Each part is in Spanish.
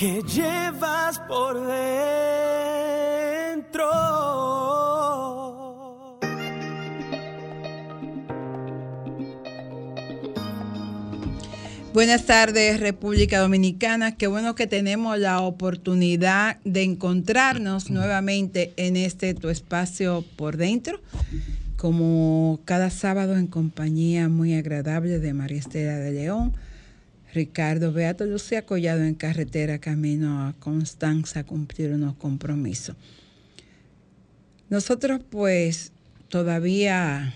que llevas por dentro. Buenas tardes, República Dominicana. Qué bueno que tenemos la oportunidad de encontrarnos nuevamente en este tu espacio por dentro, como cada sábado en compañía muy agradable de María Estela de León, Ricardo Beato Lucía Collado en carretera camino a Constanza a cumplir unos compromisos. Nosotros pues todavía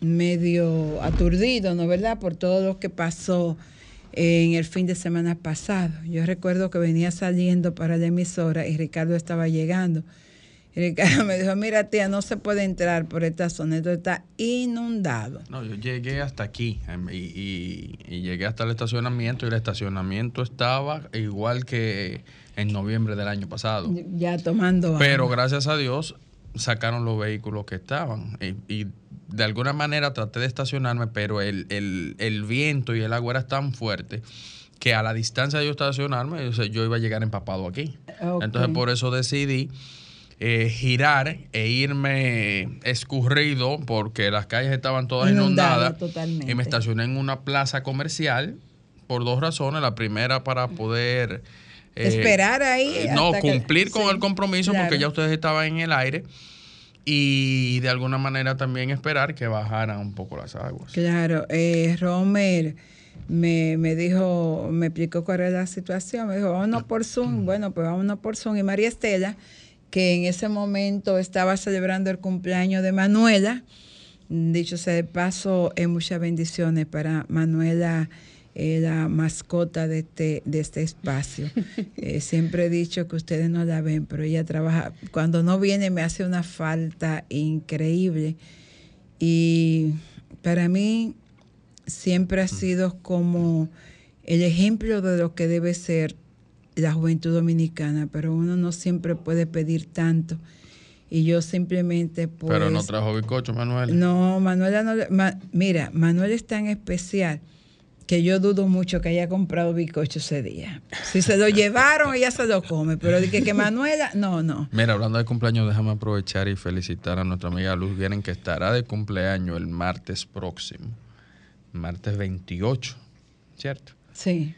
medio aturdidos, ¿no verdad? Por todo lo que pasó en el fin de semana pasado. Yo recuerdo que venía saliendo para la emisora y Ricardo estaba llegando. Y Ricardo me dijo, mira tía, no se puede entrar por esta zona, esto está inundado. No, yo llegué hasta aquí em, y, y- y llegué hasta el estacionamiento y el estacionamiento estaba igual que en noviembre del año pasado. Ya tomando Pero agua. gracias a Dios sacaron los vehículos que estaban y, y de alguna manera traté de estacionarme, pero el, el- el viento y el agua era tan fuerte que a la distancia de yo estacionarme, yo iba a llegar empapado aquí. Entonces por eso decidí eh, girar e irme escurrido porque las calles estaban todas Inundada inundadas totalmente. y me estacioné en una plaza comercial por dos razones. La primera para poder... eh, Esperar ahí eh, no, que- cumplir con sí, el compromiso claro. porque ya ustedes estaban en el aire y de alguna manera también esperar que bajaran un poco las aguas. Claro, eh, Romer me, me dijo, me explicó cuál era la situación, me dijo, vámonos por Zoom, bueno, pues vámonos por Zoom. Y María Estela, que en ese momento estaba celebrando el cumpleaños de Manuela, dicho sea de paso, eh, muchas bendiciones para Manuela, eh, la mascota de este, de este espacio. Eh, siempre he dicho que ustedes no la ven, pero ella trabaja, cuando no viene me hace una falta increíble. Y para mí siempre ha sido como el ejemplo de lo que debe ser la juventud dominicana, pero uno no siempre puede pedir tanto. Y yo simplemente pues... Pero no trajo bizcocho, Manuel. No, Manuela no... le- ma- mira, Manuel es tan especial que yo dudo mucho que haya comprado bizcocho ese día. Si se lo llevaron, ella se lo come, pero de que, que Manuela... No, no. Mira, hablando de cumpleaños, déjame aprovechar y felicitar a nuestra amiga Luz Vienen, que estará de cumpleaños el martes próximo, martes 28, ¿cierto? Sí.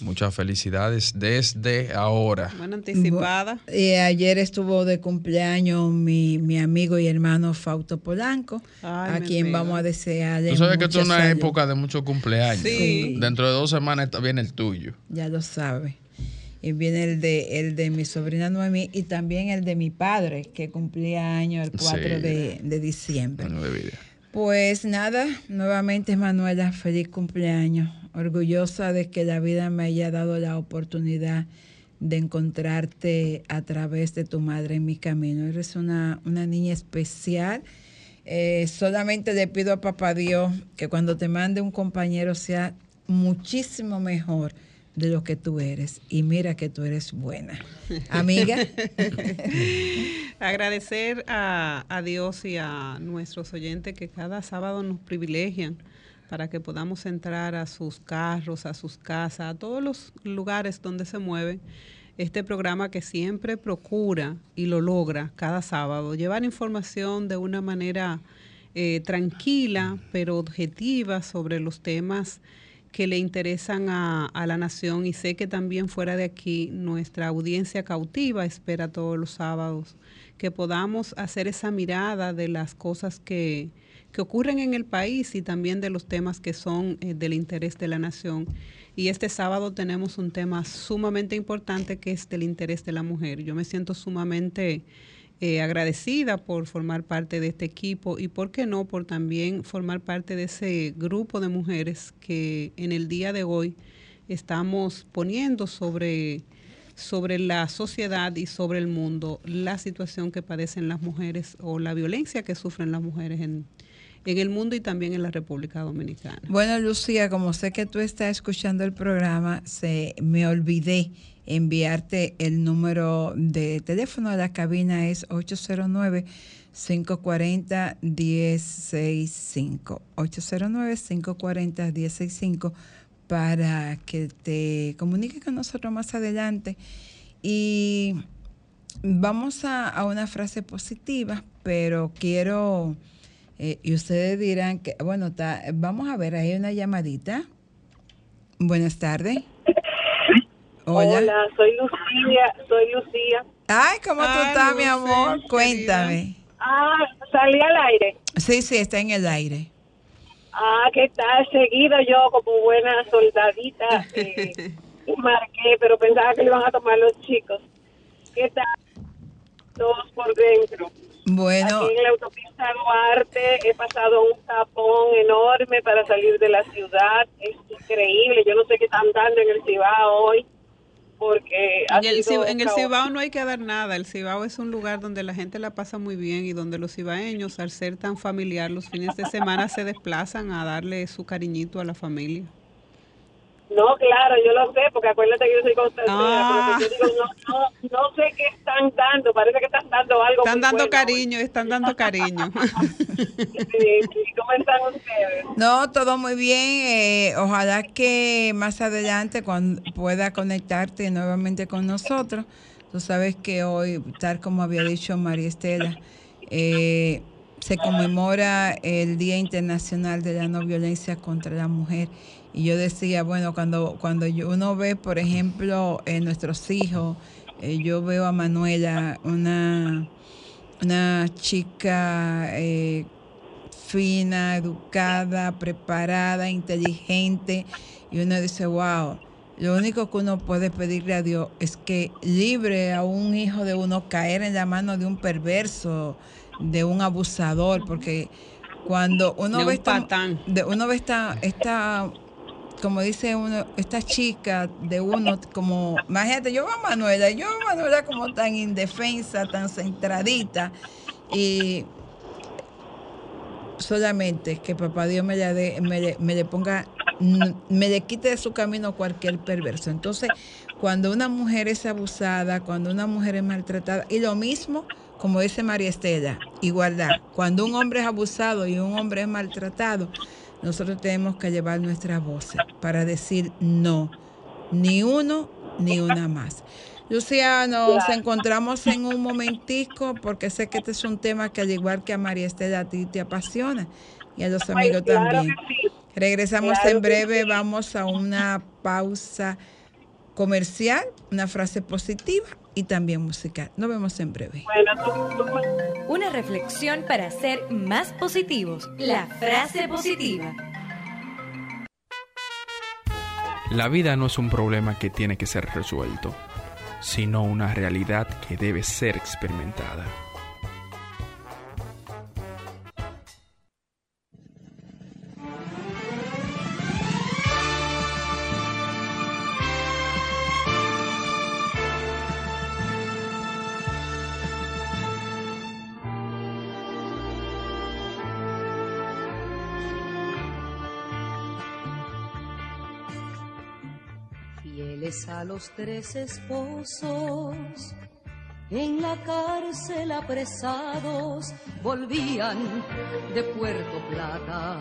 Muchas felicidades desde ahora. Bueno, anticipada. Y ayer estuvo de cumpleaños mi, mi amigo y hermano Fausto Polanco, Ay, a quien amigo. vamos a desearle Tú sabes que esto es una época de muchos cumpleaños. Sí. Dentro de dos semanas está- viene el tuyo. Ya lo sabe. Y viene el de, el de mi sobrina Noemí y también el de mi padre, que cumplía años el 4 Sí. de, de diciembre. Año de vida. Pues nada, nuevamente Manuela, feliz cumpleaños. Orgullosa de que la vida me haya dado la oportunidad de encontrarte a través de tu madre en mi camino. Eres una, una niña especial. Eh, solamente le pido a Papá Dios que cuando te mande un compañero sea muchísimo mejor de lo que tú eres. Y mira que tú eres buena. Amiga. Agradecer a, a Dios y a nuestros oyentes que cada sábado nos privilegian para que podamos entrar a sus carros, a sus casas, a todos los lugares donde se mueve este programa que siempre procura y lo logra cada sábado, llevar información de una manera eh, tranquila pero objetiva sobre los temas que le interesan a, a la nación. Y sé que también fuera de aquí nuestra audiencia cautiva espera todos los sábados que podamos hacer esa mirada de las cosas que, que ocurren en el país y también de los temas que son eh, del interés de la nación. Y este sábado tenemos un tema sumamente importante que es del interés de la mujer. Yo me siento sumamente eh, agradecida por formar parte de este equipo y, ¿por qué no?, por también formar parte de ese grupo de mujeres que en el día de hoy estamos poniendo sobre, sobre la sociedad y sobre el mundo la situación que padecen las mujeres o la violencia que sufren las mujeres en, en el mundo y también en la República Dominicana. Bueno, Lucía, como sé que tú estás escuchando el programa, se me olvidé enviarte el número de teléfono de la cabina es 809 540 165 809 540 165 para que te comuniques con nosotros más adelante. Y vamos a, una frase positiva, pero quiero, eh, y ustedes dirán que, bueno, vamos a ver, hay una llamadita. Buenas tardes. Hola. soy Lucía, soy Lucía. Ay, ¿cómo tú estás, mi amor? Cuéntame. Ah, salí al aire. Sí, sí, está en el aire. Ah, ¿qué tal? Seguido yo como buena soldadita eh, marqué, pero pensaba que le iban a tomar los chicos. ¿Qué tal? Todos por dentro. Bueno. Aquí en la autopista Duarte he pasado un tapón enorme para salir de la ciudad. Es increíble. Yo no sé qué están dando en el Cibao hoy porque en el, en el Cibao no hay que dar nada. El Cibao es un lugar donde la gente la pasa muy bien y donde los cibaeños, al ser tan familiar, los fines de semana se desplazan a darle su cariñito a la familia. No, claro, yo lo sé, porque acuérdate que yo soy constante, ah. yo digo, no, no, no, sé qué están dando, parece que están dando algo. Están dando cariño, están dando cariño. ¿Cómo están ustedes? No, todo muy bien. Eh, ojalá que más adelante cuando pueda conectarte nuevamente con nosotros. Tú sabes que hoy, tal como había dicho María Estela, eh, se conmemora el Día Internacional de la No Violencia contra la Mujer y yo decía, bueno, cuando, cuando uno ve, por ejemplo, en nuestros hijos, eh, yo veo a Manuela, una, una chica eh, fina, educada, preparada, inteligente, y uno dice, wow, lo único que uno puede pedirle a Dios es que libre a un hijo de uno caer en la mano de un perverso, de un abusador, porque cuando uno ve esta, de, uno ve esta, esta como dice uno, esta chica de uno, como, imagínate, yo a Manuela, yo a Manuela como tan indefensa, tan centradita, y solamente que papá Dios me, le, me, le, ponga, me le quite de su camino cualquier perverso. Entonces, cuando una mujer es abusada, cuando una mujer es maltratada, y lo mismo, como dice María Estela, igualdad, cuando un hombre es abusado y un hombre es maltratado, nosotros tenemos que llevar nuestra voz para decir no, ni uno ni una más. Lucía, nos encontramos en un momentico porque sé que este es un tema que al igual que a María Estela a ti te apasiona y a los amigos también. Regresamos en breve, vamos a una pausa comercial, una frase positiva y también musical. Nos vemos en breve. Una reflexión para ser más positivos. La frase positiva. La vida no es un problema que tiene que ser resuelto, sino una realidad que debe ser experimentada. Los tres esposos en la cárcel apresados volvían de Puerto Plata.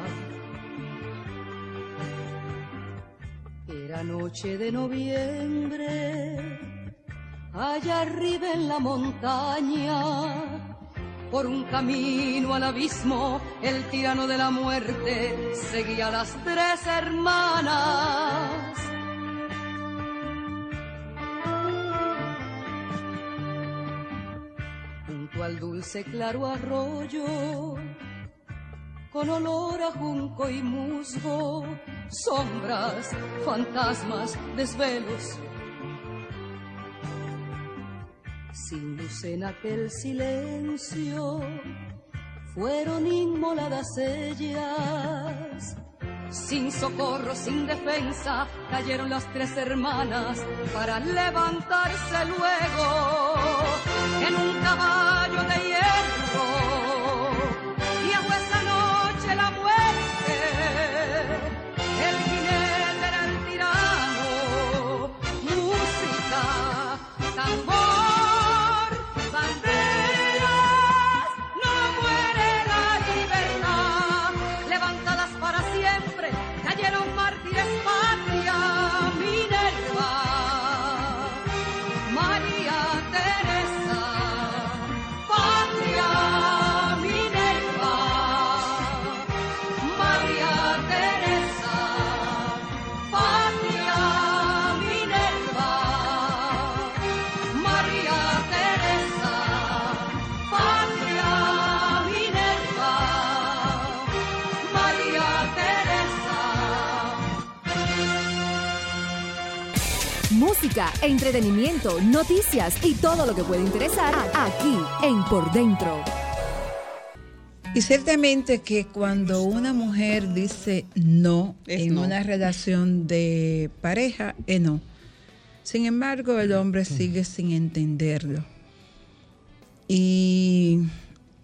Era noche de noviembre, allá arriba en la montaña, por un camino al abismo, el tirano de la muerte seguía a las tres hermanas dulce claro arroyo, con olor a junco y musgo, sombras, fantasmas, desvelos. Sin luz en aquel silencio, fueron inmoladas ellas sin socorro, sin defensa, cayeron las tres hermanas para levantarse luego en un caballo de Música, entretenimiento, noticias y todo lo que puede interesar aquí en Por Dentro. Y ciertamente que cuando una mujer dice no Es en no. una relación de pareja, es no. Sin embargo, el hombre sigue sin entenderlo. Y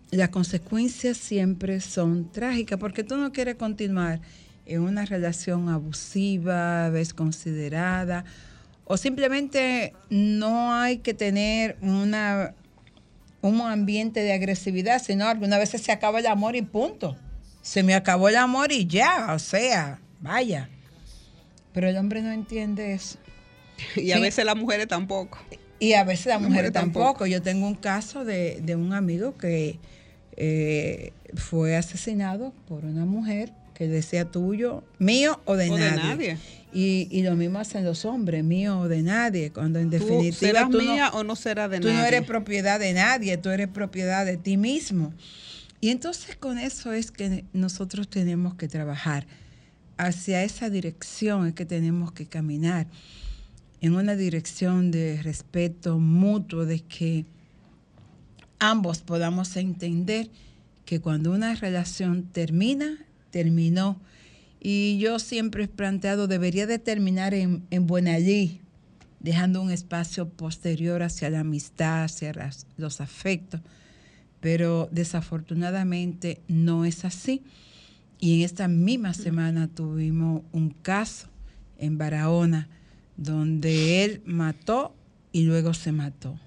las consecuencias siempre son trágicas porque tú no quieres continuar en una relación abusiva, desconsiderada, o simplemente no hay que tener una un ambiente de agresividad, sino algunas veces se acaba el amor y punto. Se me acabó el amor y ya, o sea, vaya. Pero el hombre no entiende eso. Y a Sí. veces las mujeres tampoco. Y a veces las mujeres mujeres tampoco. tampoco. Yo tengo un caso de, de un amigo que eh, fue asesinado por una mujer que decía tuyo, mío o de O nadie. de nadie. Y, y lo mismo hacen los hombres, mío o de nadie, cuando en ¿Tú definitiva serás tú no- mía o no serás de tú nadie? no eres propiedad de nadie, tú eres propiedad de ti mismo. Y entonces con eso es que nosotros tenemos que trabajar. Hacia esa dirección es que tenemos que caminar. En una dirección de respeto mutuo, de que ambos podamos entender que cuando una relación termina, terminó. Y yo siempre he planteado, debería de terminar en, en Buenallí, dejando un espacio posterior hacia la amistad, hacia las- los afectos. Pero desafortunadamente no es así. Y en esta misma semana tuvimos un caso en Barahona donde él mató y luego se mató.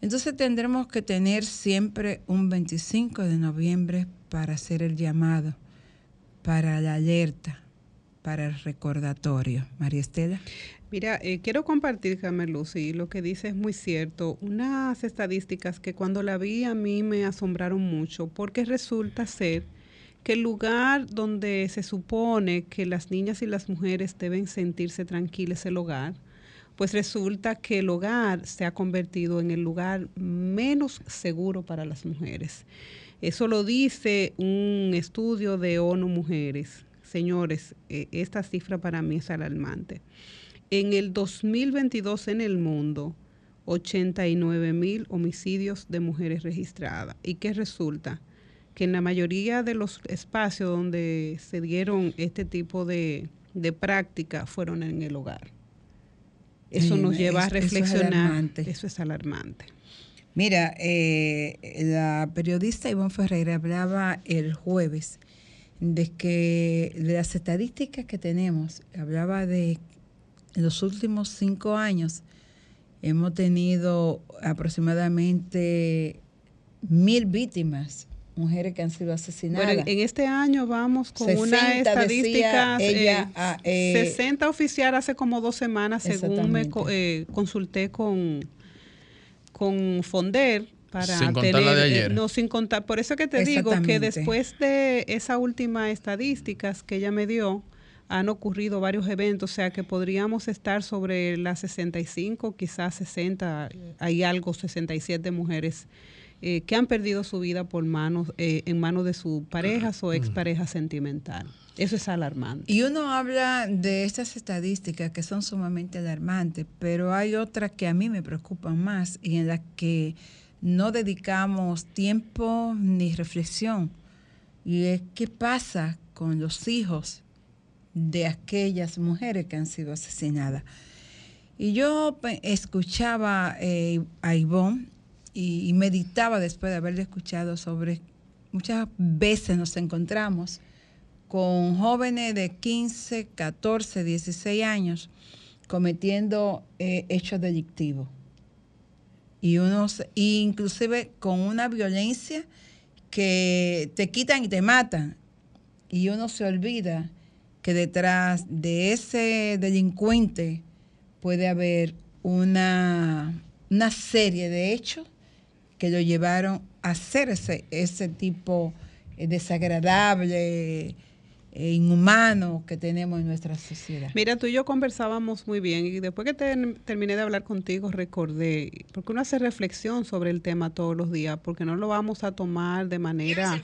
Entonces tendremos que tener siempre un 25 de noviembre para hacer el llamado, para la alerta, para el recordatorio. María Estela. Mira, eh, quiero compartir, Carmen Lucy, lo que dice es muy cierto. Unas estadísticas que cuando la vi a mí me asombraron mucho, porque resulta ser que el lugar donde se supone que las niñas y las mujeres deben sentirse tranquilas, el hogar, pues resulta que el hogar se ha convertido en el lugar menos seguro para las mujeres. Eso lo dice un estudio de ONU Mujeres. Señores, eh, esta cifra para mí es alarmante. En el 2022 en el mundo, 89 mil homicidios de mujeres registradas. ¿Y qué resulta? Que en la mayoría de los espacios donde se dieron este tipo de, de práctica fueron en el hogar. Eso nos lleva a eso- eso es reflexionar. alarmante. Eso es alarmante. Mira, eh, la periodista Ivonne Ferreira hablaba el jueves de que de las estadísticas que tenemos, hablaba de en los últimos cinco años hemos tenido aproximadamente mil víctimas, mujeres que han sido asesinadas. Bueno, en, este año vamos con 60 una estadística. ella, ah, eh, 60 oficial hace como dos semanas, según me eh, consulté con, con Fonder. Para Sin contar tener, la de eh, ayer. no, sin contar. Por eso que te digo que después de esa última estadísticas que ella me dio, han ocurrido varios eventos, o sea que podríamos estar sobre las 65, quizás 60, hay algo, 67 mujeres eh, que han perdido su vida por manos, eh, en manos de sus parejas o expareja sentimental. Eso es alarmante. Y uno habla de estas estadísticas que son sumamente alarmantes, pero hay otras que a mí me preocupan más y en las que no dedicamos tiempo ni reflexión. Y es qué pasa con los hijos de aquellas mujeres que han sido asesinadas. Y yo escuchaba eh, a Ivonne y, meditaba después de haberle escuchado sobre, muchas veces nos encontramos con jóvenes de 15, 14, 16 años cometiendo eh, hechos delictivos. Y unos, inclusive con una violencia que te quitan y te matan. Y uno se olvida que detrás de ese delincuente puede haber una, una serie de hechos que lo llevaron a hacer ese, ese tipo eh, desagradable, eh, inhumano que tenemos en nuestra sociedad. Mira, tú y yo conversábamos muy bien y después que ter- terminé de hablar contigo recordé, porque uno hace reflexión sobre el tema todos los días, porque no lo vamos a tomar de manera,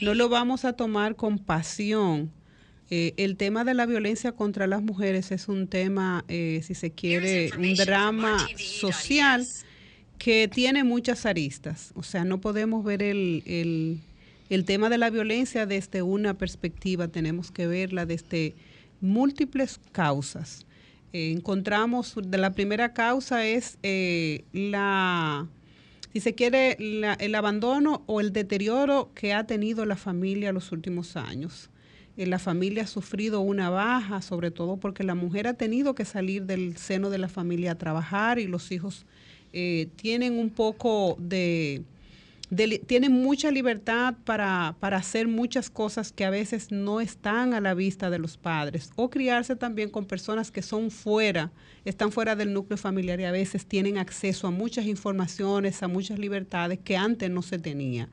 no lo vamos a tomar con pasión. Eh, el tema de la violencia contra las mujeres es un tema, eh, si se quiere, un drama social que tiene muchas aristas. O sea, no podemos ver el, el- el tema de la violencia desde una perspectiva, tenemos que verla desde múltiples causas. Eh, encontramos, de la primera causa es eh, la, si se quiere, la- el abandono o el deterioro que ha tenido la familia los últimos años. Eh, la familia ha sufrido una baja, sobre todo porque la mujer ha tenido que salir del seno de la familia a trabajar y los hijos eh, tienen un poco de, de tienen mucha libertad para, para hacer muchas cosas que a veces no están a la vista de los padres o criarse también con personas que son fuera, están fuera del núcleo familiar y a veces tienen acceso a muchas informaciones, a muchas libertades que antes no se tenía.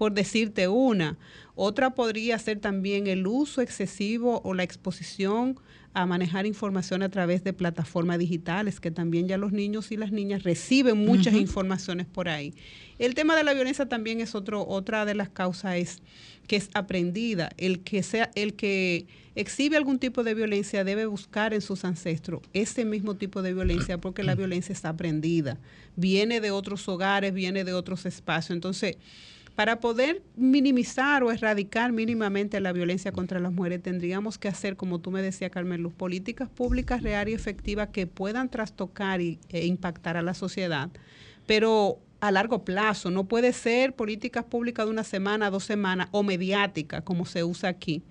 Por decirte una, otra podría ser también el uso excesivo o la exposición a manejar información a través de plataformas digitales, que también ya los niños y las niñas reciben muchas informaciones por ahí. El tema de la violencia también es otro, otra de las causas es que es aprendida. El que sea, el que exhibe algún tipo de violencia debe buscar en sus ancestros ese mismo tipo de violencia porque la violencia está aprendida. Viene de otros hogares, viene de otros espacios. Entonces, para poder minimizar o erradicar mínimamente la violencia contra las mujeres, tendríamos que hacer, como tú me decías, Carmen Luz, políticas públicas reales y efectivas que puedan trastocar y, e impactar a la sociedad, pero a largo plazo. No puede ser políticas públicas de una semana, dos semanas o mediática, como se usa aquí.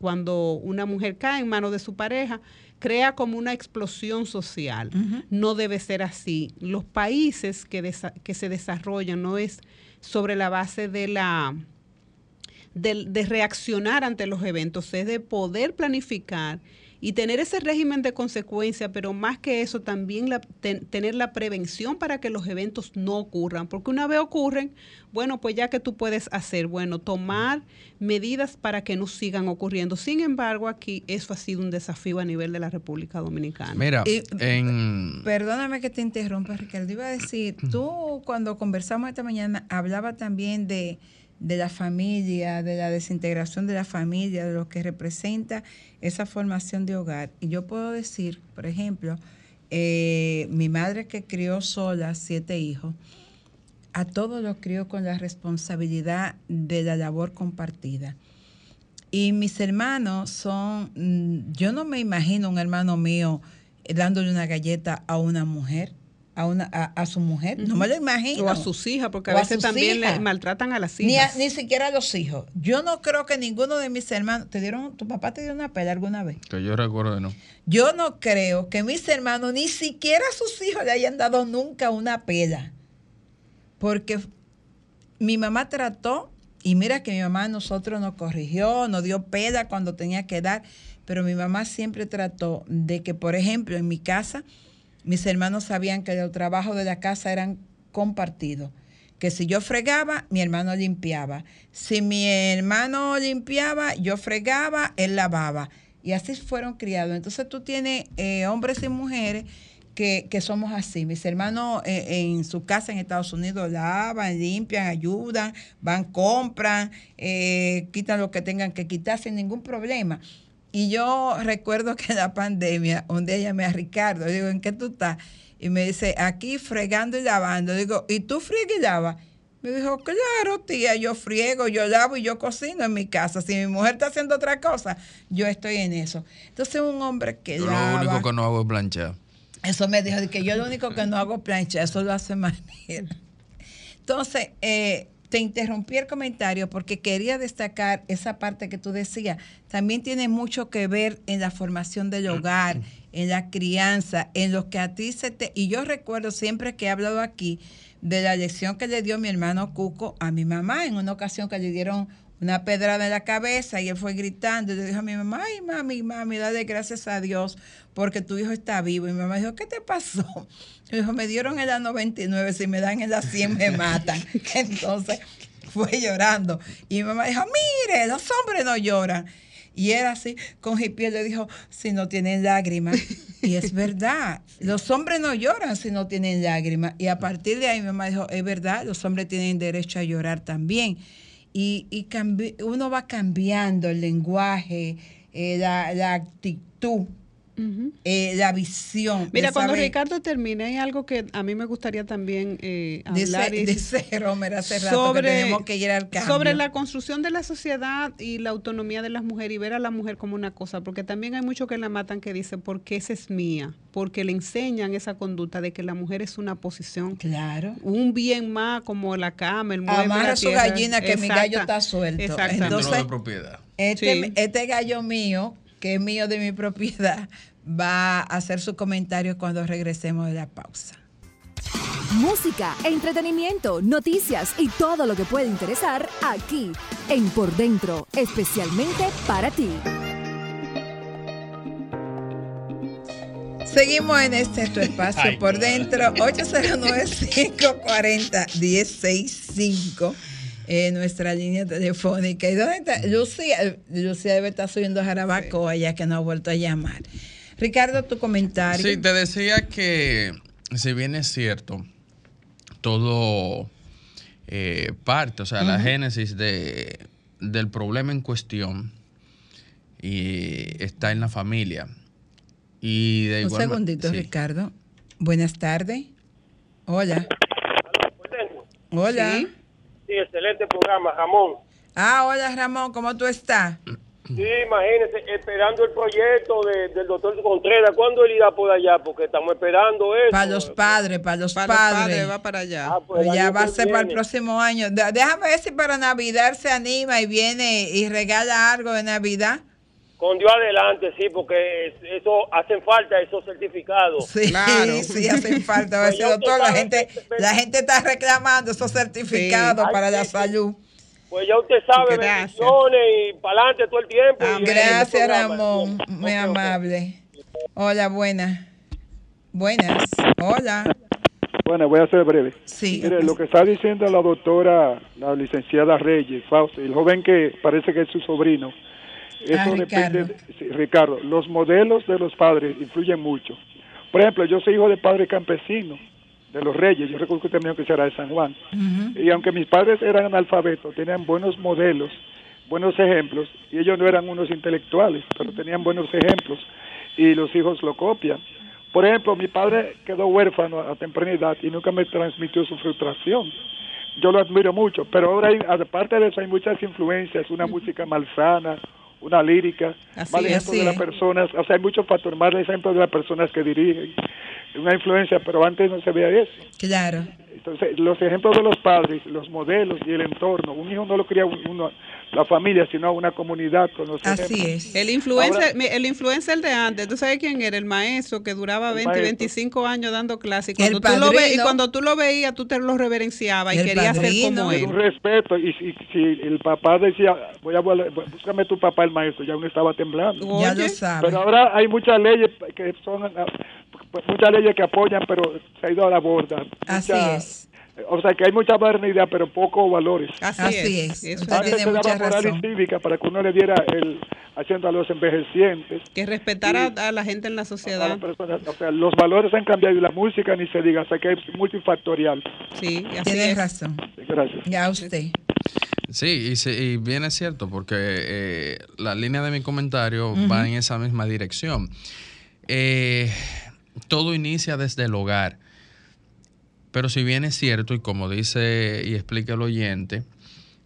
Cuando una mujer cae en manos de su pareja, crea como una explosión social. No debe ser así. Los países que, que se desarrollan no es sobre la base de la de, de reaccionar ante los eventos, es de poder planificar y tener ese régimen de consecuencia, pero más que eso, también la- ten- tener la prevención para que los eventos no ocurran, porque una vez ocurren, bueno, pues ya que tú puedes hacer, bueno, tomar medidas para que no sigan ocurriendo. Sin embargo, aquí eso ha sido un desafío a nivel de la República Dominicana. Mira, Y- en... Perdóname que te interrumpa, Ricardo. Iba a decir, tú cuando conversamos esta mañana hablaba también de, de la familia, de la desintegración de la familia, de lo que representa esa formación de hogar. Y yo puedo decir, por ejemplo, eh, mi madre que crió sola siete hijos, a todos los crió con la responsabilidad de la labor compartida. Y mis hermanos son, mm, yo no me imagino un hermano mío dándole una galleta a una mujer, a una a, a su mujer, no me lo imagino. O a sus hijas, porque a O veces también le maltratan a las Ni, a- hijas. ni siquiera a los hijos. Yo no creo que ninguno de mis hermanos, te dieron, tu papá te dio una pela alguna vez. Que yo recuerdo que no. Yo no creo que mis hermanos, ni siquiera a sus hijos le hayan dado nunca una pela. Porque mi mamá trató, y mira que mi mamá a nosotros nos corrigió, nos dio pela cuando tenía que dar, pero mi mamá siempre trató de que, por ejemplo, en mi casa, mis hermanos sabían que los trabajos de la casa eran compartidos. Que si yo fregaba, mi hermano limpiaba. Si mi hermano limpiaba, yo fregaba, él lavaba. Y así fueron criados. Entonces tú tienes eh, hombres y mujeres que, que somos así. Mis hermanos eh, en su casa en Estados Unidos lavan, limpian, ayudan, van, compran, eh, quitan lo que tengan que quitar sin ningún problema. Y yo recuerdo que en la pandemia, un día llamé a Ricardo, digo, ¿en qué tú estás? Y me dice, aquí fregando y lavando. Digo, ¿y tú friegas y lavas? Me dijo, claro, tía, yo friego, yo lavo y yo cocino en mi casa. Si mi mujer está haciendo otra cosa, yo estoy en eso. Entonces un hombre que Yo lava... lo único que no hago es planchar. Eso me dijo que yo lo único que no hago plancha, eso lo hace manera. Entonces, eh, te interrumpí el comentario porque quería destacar esa parte que tú decías. También tiene mucho que ver en la formación del hogar, en la crianza, en lo que a ti se te... Y yo recuerdo siempre que he hablado aquí de la lección que le dio mi hermano Cuco a mi mamá en una ocasión que le dieron una pedrada en la cabeza y él fue gritando y le dijo a mi mamá, ay mami, mami, dale gracias a Dios porque tu hijo está vivo. Y mi mamá dijo, ¿qué te pasó? Me dijo, me dieron en la 99, si me dan en la 100 me matan. Entonces fue llorando. Y mi mamá dijo, mire, los hombres no lloran. Y era así, con hipiel le dijo, si no tienen lágrimas. Y es verdad, los hombres no lloran si no tienen lágrimas. Y a partir de ahí mi mamá dijo, es verdad, los hombres tienen derecho a llorar también. Y, y uno va cambiando el lenguaje, eh, la actitud, eh, la visión. Mira, cuando saber- Ricardo termine, hay algo que a mí me gustaría también eh, hablar. y- dice Romer hace rato que tenemos que ir al cambio. sobre la construcción de la sociedad y la autonomía de las mujeres y ver a la mujer como una cosa, porque también hay muchos que la matan que dicen, porque esa es mía, porque le enseñan esa conducta de que la mujer es una posición, claro, un bien más como la cama, el mueble, Amarra la su gallina que mi gallo está suelto. Entonces, de propiedad. Este, Sí. este gallo mío, que es mío de mi propiedad, va a hacer su comentario cuando regresemos de la pausa. Música, entretenimiento, noticias y todo lo que puede interesar aquí en Por Dentro, especialmente para ti. Seguimos en este tu espacio Ay, por no. dentro, 809-540-165, eh, nuestra línea telefónica. ¿Y dónde está? Lucía, Lucía debe estar subiendo a Jarabacoa ya que no ha vuelto a llamar. Ricardo, tu comentario. Sí, te decía que si bien es cierto, todo eh, parte, o sea, la génesis de, del problema en cuestión y está en la familia. Y de Un igual segundito, sí. Ricardo. Buenas tardes. Hola. Hola. Sí. Sí, excelente programa, Ramón. Ah, hola Ramón, ¿cómo tú estás? Sí, imagínese, esperando el proyecto de- del doctor Contreras. ¿Cuándo él irá por allá? Porque estamos esperando eso. Para los padres, para los Para los padres. padres, va para allá. Ah, pues, Pues ya va a ser para el próximo año. Déjame ver si para Navidad se anima y viene y regala algo de Navidad. Con Dios adelante, sí, porque es- eso hacen falta esos certificados. Sí, Claro. sí, hacen falta. A Pues doctor, la gente, que- la gente está reclamando esos certificados para la sí, salud. Pues ya usted sabe, Gracias. bendiciones y para adelante todo el tiempo. y- Gracias, este. Ramón. Muy amable. Hola, buenas. Buenas. Hola. Bueno, voy a ser breve. Sí. Mire, lo que está diciendo la doctora, la licenciada Reyes, Fausto, el joven que parece que es su sobrino, eso Ah, depende, Ricardo. sí, Ricardo, los modelos de los padres influyen mucho. Por ejemplo, yo soy hijo de padre campesino, de los Reyes, yo recuerdo que dijo que será de San Juan. Y aunque mis padres eran analfabetos, tenían buenos modelos, buenos ejemplos, y ellos no eran unos intelectuales, pero tenían buenos ejemplos, y los hijos lo copian. Por ejemplo, mi padre quedó huérfano a temprana edad y nunca me transmitió su frustración. Yo lo admiro mucho, pero ahora, hay, aparte de eso, hay muchas influencias, una música malsana, una lírica, Así mal ejemplo así de las personas, o sea, hay muchos factores, mal ejemplo de las personas que dirigen, una influencia, pero antes no se veía eso. Claro. Entonces, los ejemplos de los padres, los modelos y el entorno, un hijo no lo cría uno, la familia, sino una comunidad con los Así ejemplos. es. El influencer, Ahora- mi- el influencer de antes, ¿tú sabes quién era? El maestro que duraba El 20, maestro. 25 años dando clases. Y El cuando, tú lo ve- y cuando tú lo veías, tú te lo reverenciabas y El querías ser como él. un respeto, y si, si el papá decía, voy a volar- búscame tu papá el maestro, ya uno estaba temblando. Ya Oye, lo sabe. Pero ahora hay muchas leyes que son, muchas leyes que apoyan, pero se ha ido a la borda. Así Mucha- es. O sea que hay mucha modernidad, pero pocos valores. Así, Así es. es. Antes tiene se daba moral razón. y cívica para que uno le diera el haciendo a los envejecientes. Que respetara a la gente en la sociedad. O sea, los valores han cambiado y la música ni se diga, o sea que es multifactorial. Sí, así Tienes es. razón. Gracias. Ya usted. Sí, y, se- y bien es cierto, porque eh, la línea de mi comentario va en esa misma dirección. Eh, todo inicia desde el hogar, Pero si bien es cierto, y como dice y explica el oyente,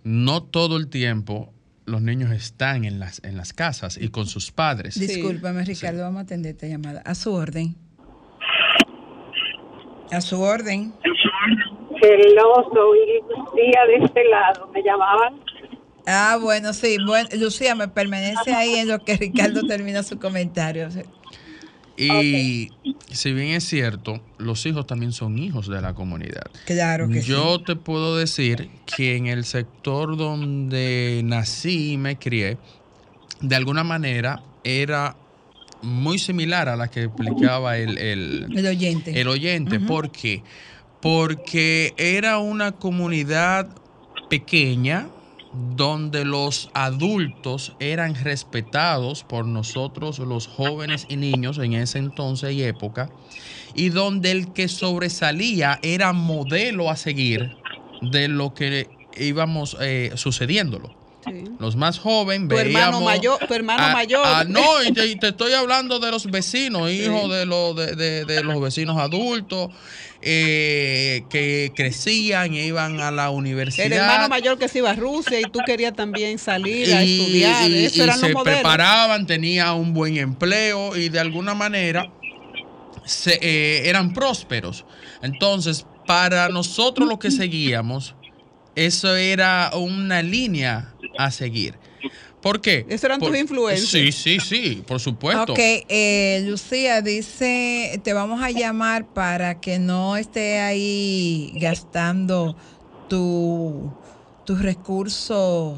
no todo el tiempo los niños están en las, en las casas y con sus padres. Discúlpame, Ricardo, vamos a atender esta llamada. A su orden. A su orden. Hello, soy Lucía de este lado. ¿Me llamaban? Ah, bueno, sí. Bueno, Lucía, me permanece ahí en lo que Ricardo termina su comentario. Y si bien es cierto, los hijos también son hijos de la comunidad. Claro que Yo te puedo decir que en el sector donde nací y me crié, de alguna manera era muy similar a la que explicaba el, el, El oyente. el oyente. ¿Por qué? Porque era una comunidad pequeña donde los adultos eran respetados por nosotros los jóvenes y niños en ese entonces y época, y donde el que sobresalía era modelo a seguir de lo que íbamos eh, sucediéndolo. Los más jóvenes Tu hermano veíamos mayor, tu hermano mayor. no, y te, y te estoy hablando de los vecinos, hijos de, de, de- de los vecinos adultos eh, que crecían e iban a la universidad. El hermano mayor que se iba a Rusia y tú querías también salir a y, estudiar. y- Eso y eran los se preparaban, tenía un buen empleo y de alguna manera se, eh, eran prósperos. Entonces, para nosotros lo que seguíamos, eso era una línea a seguir. ¿Por qué? Eso eran tus influencias. Sí, sí, sí, por supuesto. Ok, eh, Lucía dice, te vamos a llamar para que no esté ahí gastando tu, tu recurso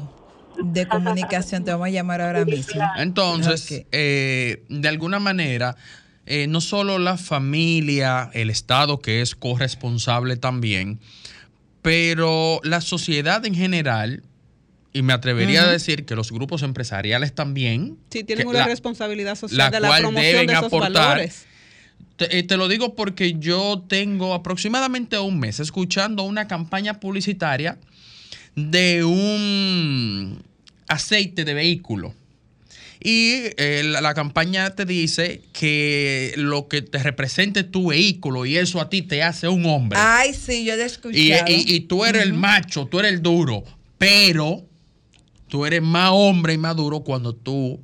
de comunicación. Te vamos a llamar ahora mismo. Entonces, eh, de alguna manera, eh, no solo la familia, el Estado que es corresponsable también, pero la sociedad en general, y me atrevería a decir que los grupos empresariales también, Sí, tienen una la- responsabilidad social la de la cual promoción deben de esos aportar. valores. Te, eh, te lo digo porque yo tengo aproximadamente un mes escuchando una campaña publicitaria de un aceite de vehículo. Y eh, la, la campaña te dice que lo que te represente tu vehículo y eso a ti te hace un hombre. Ay, sí, yo lo he escuchado. y, y- y tú eres el macho, tú eres el duro, pero tú eres más hombre y más duro cuando tú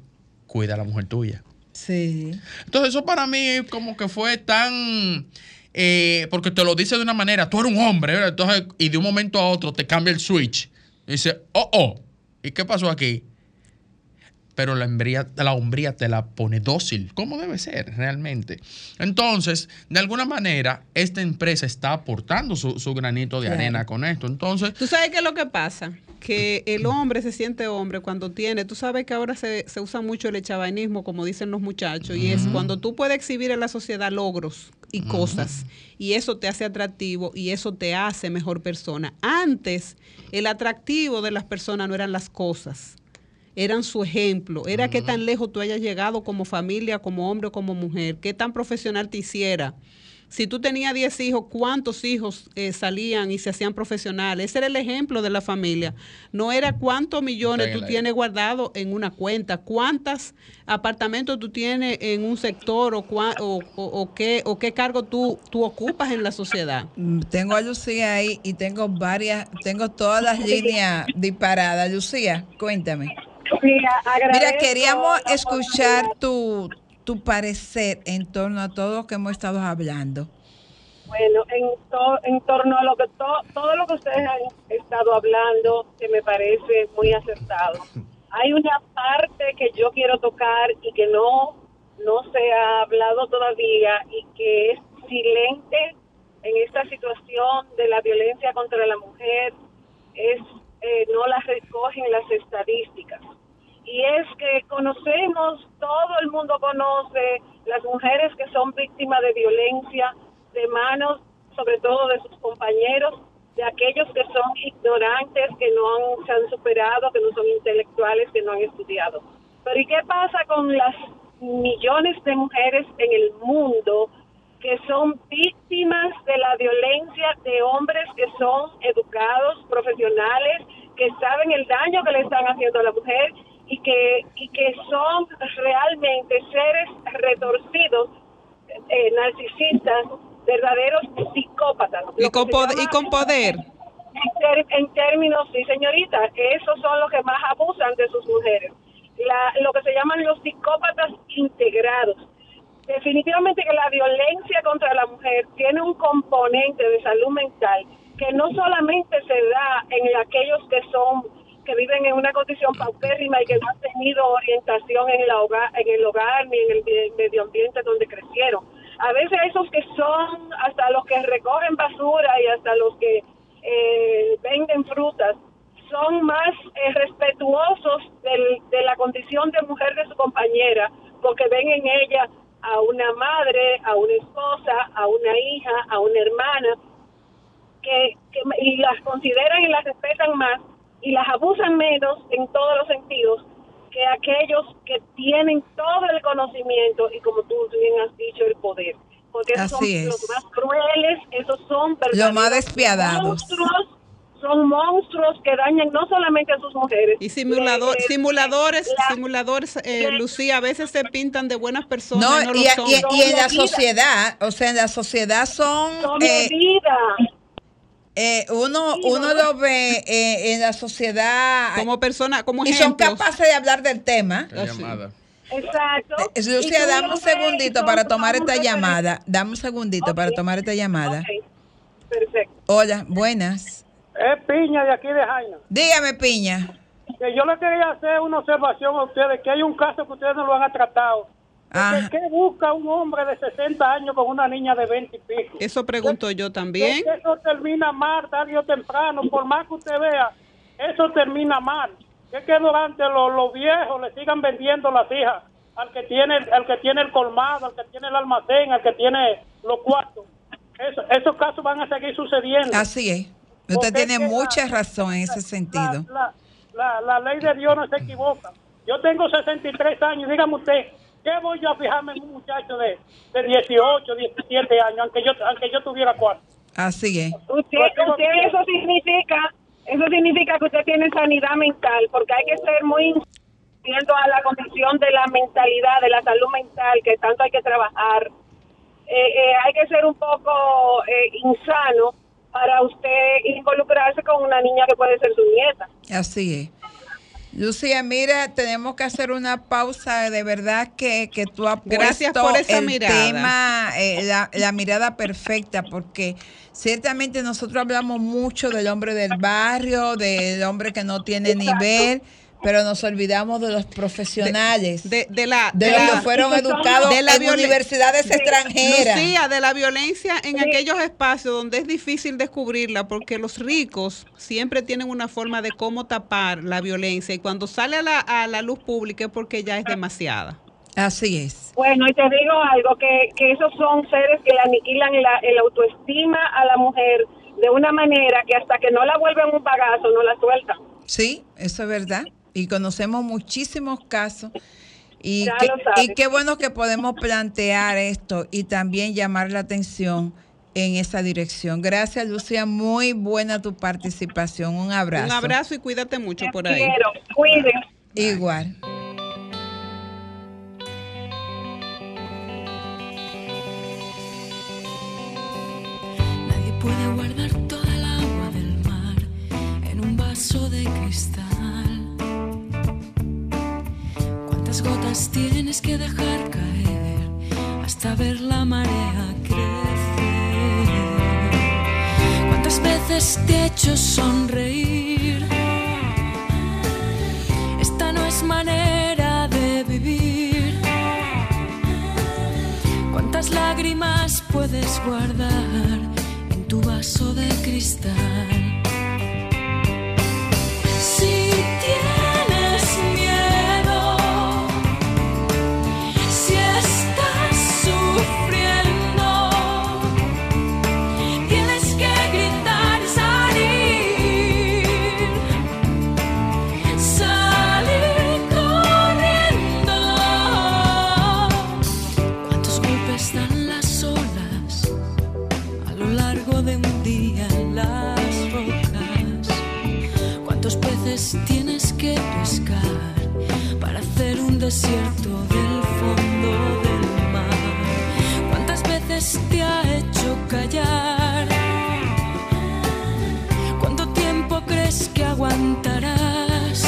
cuidas a la mujer tuya. Sí. Entonces eso para mí como que fue tan... eh, porque te lo dice de una manera, tú eres un hombre, ¿verdad? Entonces, y de un momento a otro te cambia el switch. Y dice, oh, oh, ¿y qué pasó aquí? Pero la, hombría, la hombría te la pone dócil, como debe ser realmente. Entonces, de alguna manera, esta empresa está aportando su, su granito de Claro. arena con esto. Entonces, ¿Tú sabes qué es lo que pasa? Que el hombre se siente hombre cuando tiene, tú sabes que ahora se, se usa mucho el echabainismo, como dicen los muchachos, y es cuando tú puedes exhibir en la sociedad logros y cosas, y eso te hace atractivo y eso te hace mejor persona. Antes, el atractivo de las personas no eran las cosas, eran su ejemplo, era qué tan lejos tú hayas llegado como familia, como hombre o como mujer, qué tan profesional te hiciera. Si tú tenías 10 hijos, ¿cuántos hijos eh, salían y se hacían profesionales? Ese era el ejemplo de la familia. No era cuántos millones Está tú tienes guardado en una cuenta, cuántos apartamentos tú tienes en un sector o, cua- o, o- o qué, o qué cargo tú, tú ocupas en la sociedad. Mm, Tengo a Lucía ahí y tengo varias, tengo todas las líneas disparadas. Lucía, cuéntame. Mira, queríamos escuchar tu, tu parecer en torno a todo lo que hemos estado hablando. Bueno, en, to- en torno a lo que to- todo lo que ustedes han estado hablando, que me parece muy acertado. Hay una parte que yo quiero tocar y que no, no se ha hablado todavía y que es silente en esta situación de la violencia contra la mujer, es eh, no las recogen las estadísticas. Y es que conocemos, todo el mundo conoce las mujeres que son víctimas de violencia de manos, sobre todo de sus compañeros, de aquellos que son ignorantes, que no han, se han superado, que no son intelectuales, que no han estudiado. Pero ¿y qué pasa con las millones de mujeres en el mundo que son víctimas de la violencia de hombres que son educados, profesionales, que saben el daño que le están haciendo a la mujer y que, y que son realmente seres retorcidos, eh, narcisistas, verdaderos psicópatas. Y con, y poder. en términos, sí, señorita, esos son los que más abusan de sus mujeres. La- lo que se llaman los psicópatas integrados. Definitivamente que la violencia contra la mujer tiene un componente de salud mental que no solamente se da en aquellos que son que viven en una condición paupérrima y que no han tenido orientación en, la hogar, en el hogar ni en el me- medio ambiente donde crecieron. A veces esos que son hasta los que recogen basura y hasta los que eh, venden frutas son más eh, respetuosos del- de la condición de mujer de su compañera porque ven en ella a una madre, a una esposa, a una hija, a una hermana que, que- y las consideran y las respetan más y las abusan menos en todos los sentidos que aquellos que tienen todo el conocimiento y como tú bien has dicho el poder porque esos Así son es. los más crueles esos son Los más despiadados. monstruos son monstruos que dañan no solamente a sus mujeres Y simulador, Eh, simuladores, la- simuladores, eh, Lucía, a veces se pintan de buenas personas. No, y no y, lo son. y- y en la sociedad, o sea, en la sociedad son... son eh, eh, uno, uno ¿no? lo ve eh, en la sociedad como persona, como y son capaces de hablar del tema. Llamada. exacto Eh, Y Lucía, dame un segundito para tomar esta llamada. Dame un segundito para tomar esta llamada. Perfecto Hola, buenas. Es Piña de aquí de Jaina. Dígame, Piña. Que yo le quería hacer una observación a ustedes, que hay un caso que ustedes no lo han tratado. Ajá. ¿Qué busca un hombre de 60 años con una niña de 20 y pico? Eso pregunto yo también. Eso termina mal tarde o temprano, por más que usted vea, eso termina mal. Es que durante los, los viejos le sigan vendiendo las hijas al que tiene al que tiene el colmado, al que tiene el almacén, al que tiene los cuartos. Eso- esos casos van a seguir sucediendo. Así es. Usted Porque tiene es que mucha la- razón en ese sentido. La, la, la ley de Dios no se equivoca. Yo tengo 63 años, dígame usted, ¿qué voy yo a fijarme en un muchacho de, de 18, 17 años, aunque yo, aunque yo tuviera cuatro? Así es. Usted, usted eso significa, eso significa que usted tiene sanidad mental, porque hay que ser muy viendo a la condición de la mentalidad, de la salud mental, que tanto hay que trabajar. Eh, eh, hay que ser un poco eh, insano para usted involucrarse con una niña que puede ser su nieta. Así es. Lucía, mira, tenemos que hacer una pausa. De verdad que, que tú has Gracias puesto por esa el mirada. tema, eh, la, la mirada perfecta, porque ciertamente nosotros hablamos mucho del hombre del barrio, del hombre que no tiene nivel, pero nos olvidamos de los profesionales, de, De, de la, los la- que fueron educados de la en violen- universidades Sí. extranjeras. Lucía, de la violencia en aquellos espacios donde es difícil descubrirla, porque los ricos siempre tienen una forma de cómo tapar la violencia y cuando sale a la, a la luz pública es porque ya es demasiada. Así es. Bueno, y te digo algo, que, que esos son seres que le aniquilan la, el autoestima a la mujer de una manera que hasta que no la vuelven un bagazo no la sueltan. Sí, eso es verdad. Y conocemos muchísimos casos. Y, Ya qué- y bueno que podemos plantear esto y también llamar la atención en esa dirección. Gracias, Lucía. Muy buena tu participación. Un abrazo. Un abrazo y cuídate mucho por ahí. Quiero, cuiden. Igual. ¿Cuántas gotas tienes que dejar caer hasta ver la marea crecer? ¿Cuántas veces te he hecho sonreír? Esta no es manera de vivir. ¿Cuántas lágrimas puedes guardar en tu vaso de cristal? ¿Cuántos peces tienes que pescar para hacer un desierto del fondo del mar? ¿Cuántas veces te ha hecho callar. ¿Cuánto tiempo crees que aguantarás?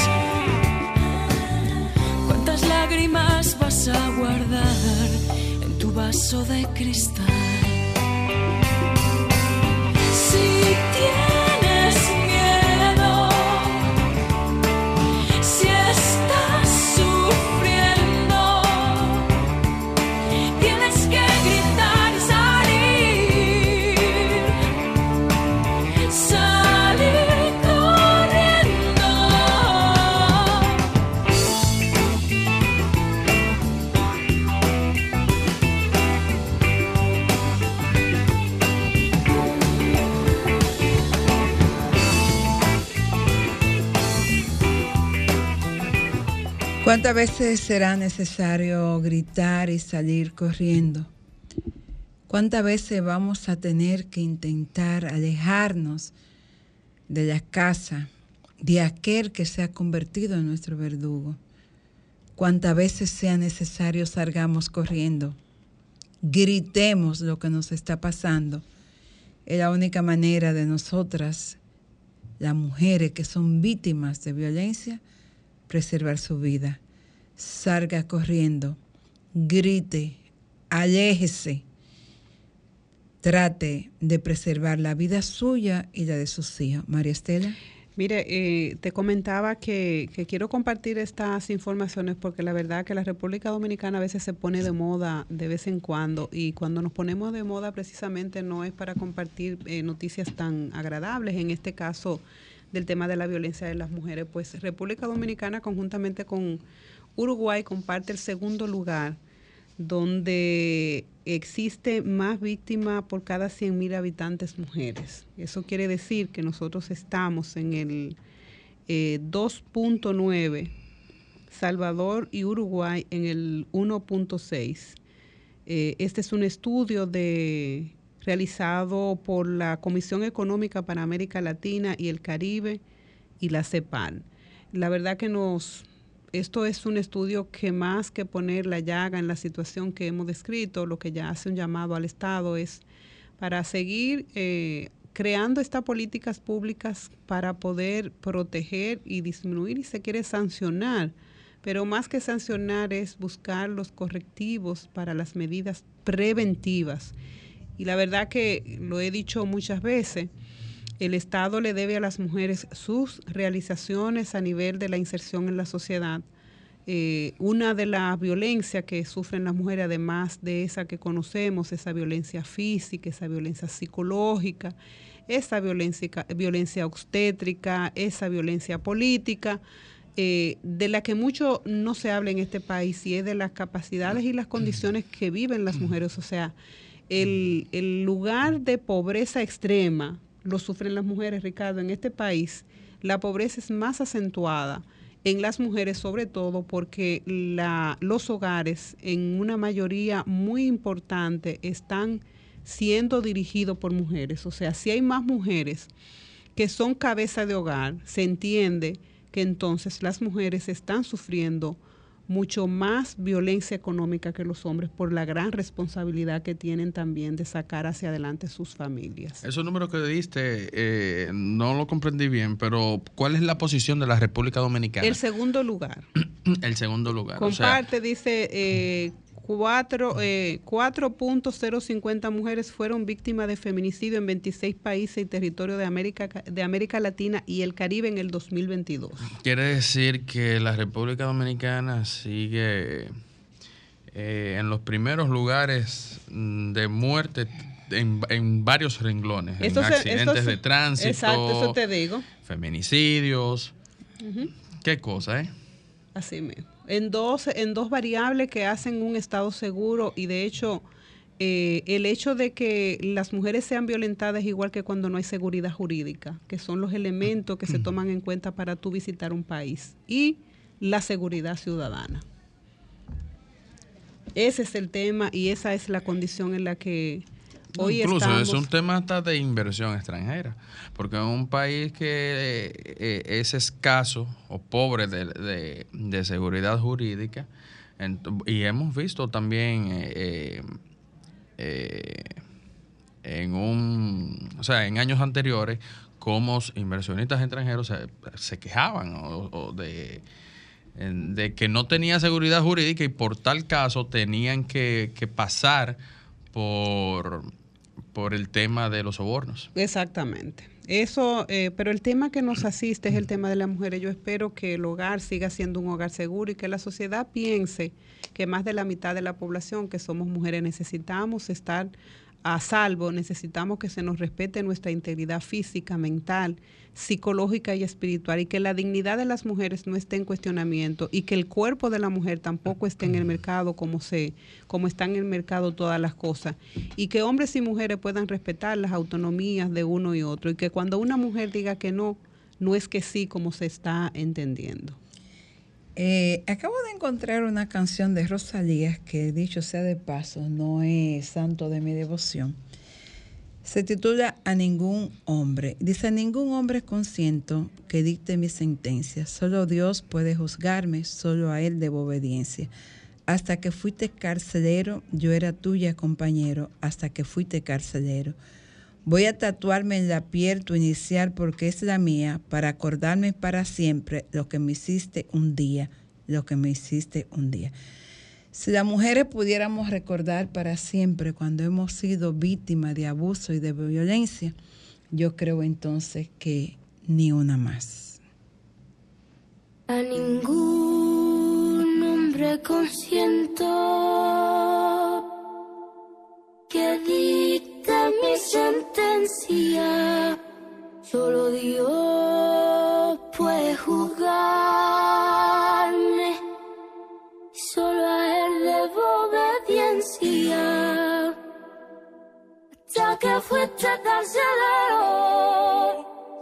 ¿Cuántas lágrimas vas a guardar en tu vaso de cristal? ¿Cuántas veces será necesario gritar y salir corriendo? ¿Cuántas veces vamos a tener que intentar alejarnos de la casa de aquel que se ha convertido en nuestro verdugo? ¿Cuántas veces sea necesario salgamos corriendo? Gritemos lo que nos está pasando. Es la única manera de nosotras, las mujeres que son víctimas de violencia, preservar su vida. Salga corriendo, grite, aléjese, trate de preservar la vida suya y la de sus hijos. María Estela. Mire, eh, te comentaba que, quiero compartir estas informaciones porque la verdad que la República Dominicana a veces se pone de moda de vez en cuando y cuando nos ponemos de moda precisamente no es para compartir eh, noticias tan agradables, en este caso del tema de la violencia de las mujeres, pues República Dominicana conjuntamente con Uruguay comparte el segundo lugar donde existe más víctimas por cada 100.000 habitantes mujeres. Eso quiere decir que nosotros estamos en el eh, 2.9, Salvador y Uruguay en el 1.6. Eh, este es un estudio de, realizado por la Comisión Económica para América Latina y el Caribe y la CEPAL. La verdad que nos esto es un estudio que más que poner la llaga en la situación que hemos descrito, lo que ya hace un llamado al Estado es para seguir eh, creando estas políticas públicas para poder proteger y disminuir y se quiere sancionar. Pero más que sancionar es buscar los correctivos para las medidas preventivas. Y la verdad que lo he dicho muchas veces, el Estado le debe a las mujeres sus realizaciones a nivel de la inserción en la sociedad. Eh, una de las violencias que sufren las mujeres, además de esa que conocemos, esa violencia física, esa violencia psicológica, esa violencia, violencia obstétrica, esa violencia política, eh, de la que mucho no se habla en este país y es de las capacidades y las condiciones que viven las mujeres. O sea, el, el lugar de pobreza extrema lo sufren las mujeres, Ricardo. En este país la pobreza es más acentuada en las mujeres, sobre todo porque la, los hogares en una mayoría muy importante están siendo dirigidos por mujeres. O sea, si hay más mujeres que son cabeza de hogar, se entiende que entonces las mujeres están sufriendo mucho más violencia económica que los hombres por la gran responsabilidad que tienen también de sacar hacia adelante sus familias. Esos números que diste eh, no lo comprendí bien, pero ¿cuál es la posición de la República Dominicana? El segundo lugar. El segundo lugar. o sea, Comparte, dice, eh, cuatro, eh, 4.050 mujeres fueron víctimas de feminicidio en 26 países y territorios de América, de América Latina y el Caribe en el 2022. quiere decir que la República Dominicana sigue eh, en los primeros lugares mm, de muerte en, en varios renglones, Esto en se- accidentes se- de tránsito, Exacto, eso te digo. feminicidios, qué cosa, ¿eh? Así mismo. En dos, en dos variables que hacen un Estado seguro y de hecho eh, el hecho de que las mujeres sean violentadas es igual que cuando no hay seguridad jurídica, que son los elementos que se toman en cuenta para tú visitar un país y la seguridad ciudadana. Ese es el tema y esa es la condición en la que hoy Incluso estamos. es un tema hasta de inversión extranjera, porque en un país que eh, es escaso o pobre de, de- de seguridad jurídica, y hemos visto también eh, eh, eh, en un, o sea, en años anteriores, cómo inversionistas extranjeros se, se quejaban o, o de, de que no tenía seguridad jurídica y por tal caso tenían que, que pasar por, por el tema de los sobornos. Exactamente. Eso, eh, pero el tema que nos asiste es el tema de las mujeres. Yo espero que el hogar siga siendo un hogar seguro y que la sociedad piense que más de la mitad de la población que somos mujeres necesitamos estar a salvo, necesitamos que se nos respete nuestra integridad física, mental, psicológica y espiritual y que la dignidad de las mujeres no esté en cuestionamiento y que el cuerpo de la mujer tampoco esté en el mercado como se como están en el mercado todas las cosas y que hombres y mujeres puedan respetar las autonomías de uno y otro y que cuando una mujer diga que no no es que sí como se está entendiendo. Eh, acabo de encontrar una canción de Rosalía que, dicho sea de paso, no es santo de mi devoción. Se titula A ningún hombre. Dice, a ningún hombre consiento que dicte mi sentencia. Solo Dios puede juzgarme, solo a Él debo obediencia. Hasta que fuiste carcelero, yo era tuya compañero, hasta que fuiste carcelero. Voy a tatuarme en la piel tu inicial porque es la mía, para acordarme para siempre lo que me hiciste un día, lo que me hiciste un día. Si las mujeres pudiéramos recordar para siempre cuando hemos sido víctimas de abuso y de violencia, yo creo entonces que ni una más. A ningún hombre consiento que mi sentencia. Solo Dios puede juzgarme. Solo a Él debo obediencia. Hasta que fuiste carcelero,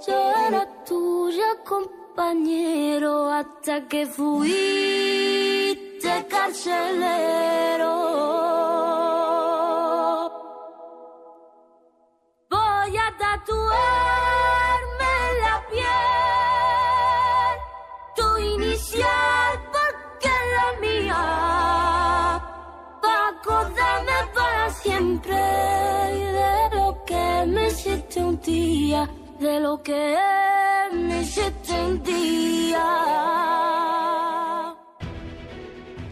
yo era tuya compañero. Hasta que fuiste carcelero. Tatuarme la piel tu inicial porque la mía. Pa' acordarme para siempre de lo que me hiciste un día, de lo que me hiciste un día.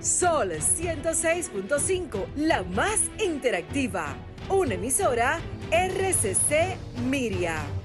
Sol 106.5, la más interactiva. Una emisora RCC Miria.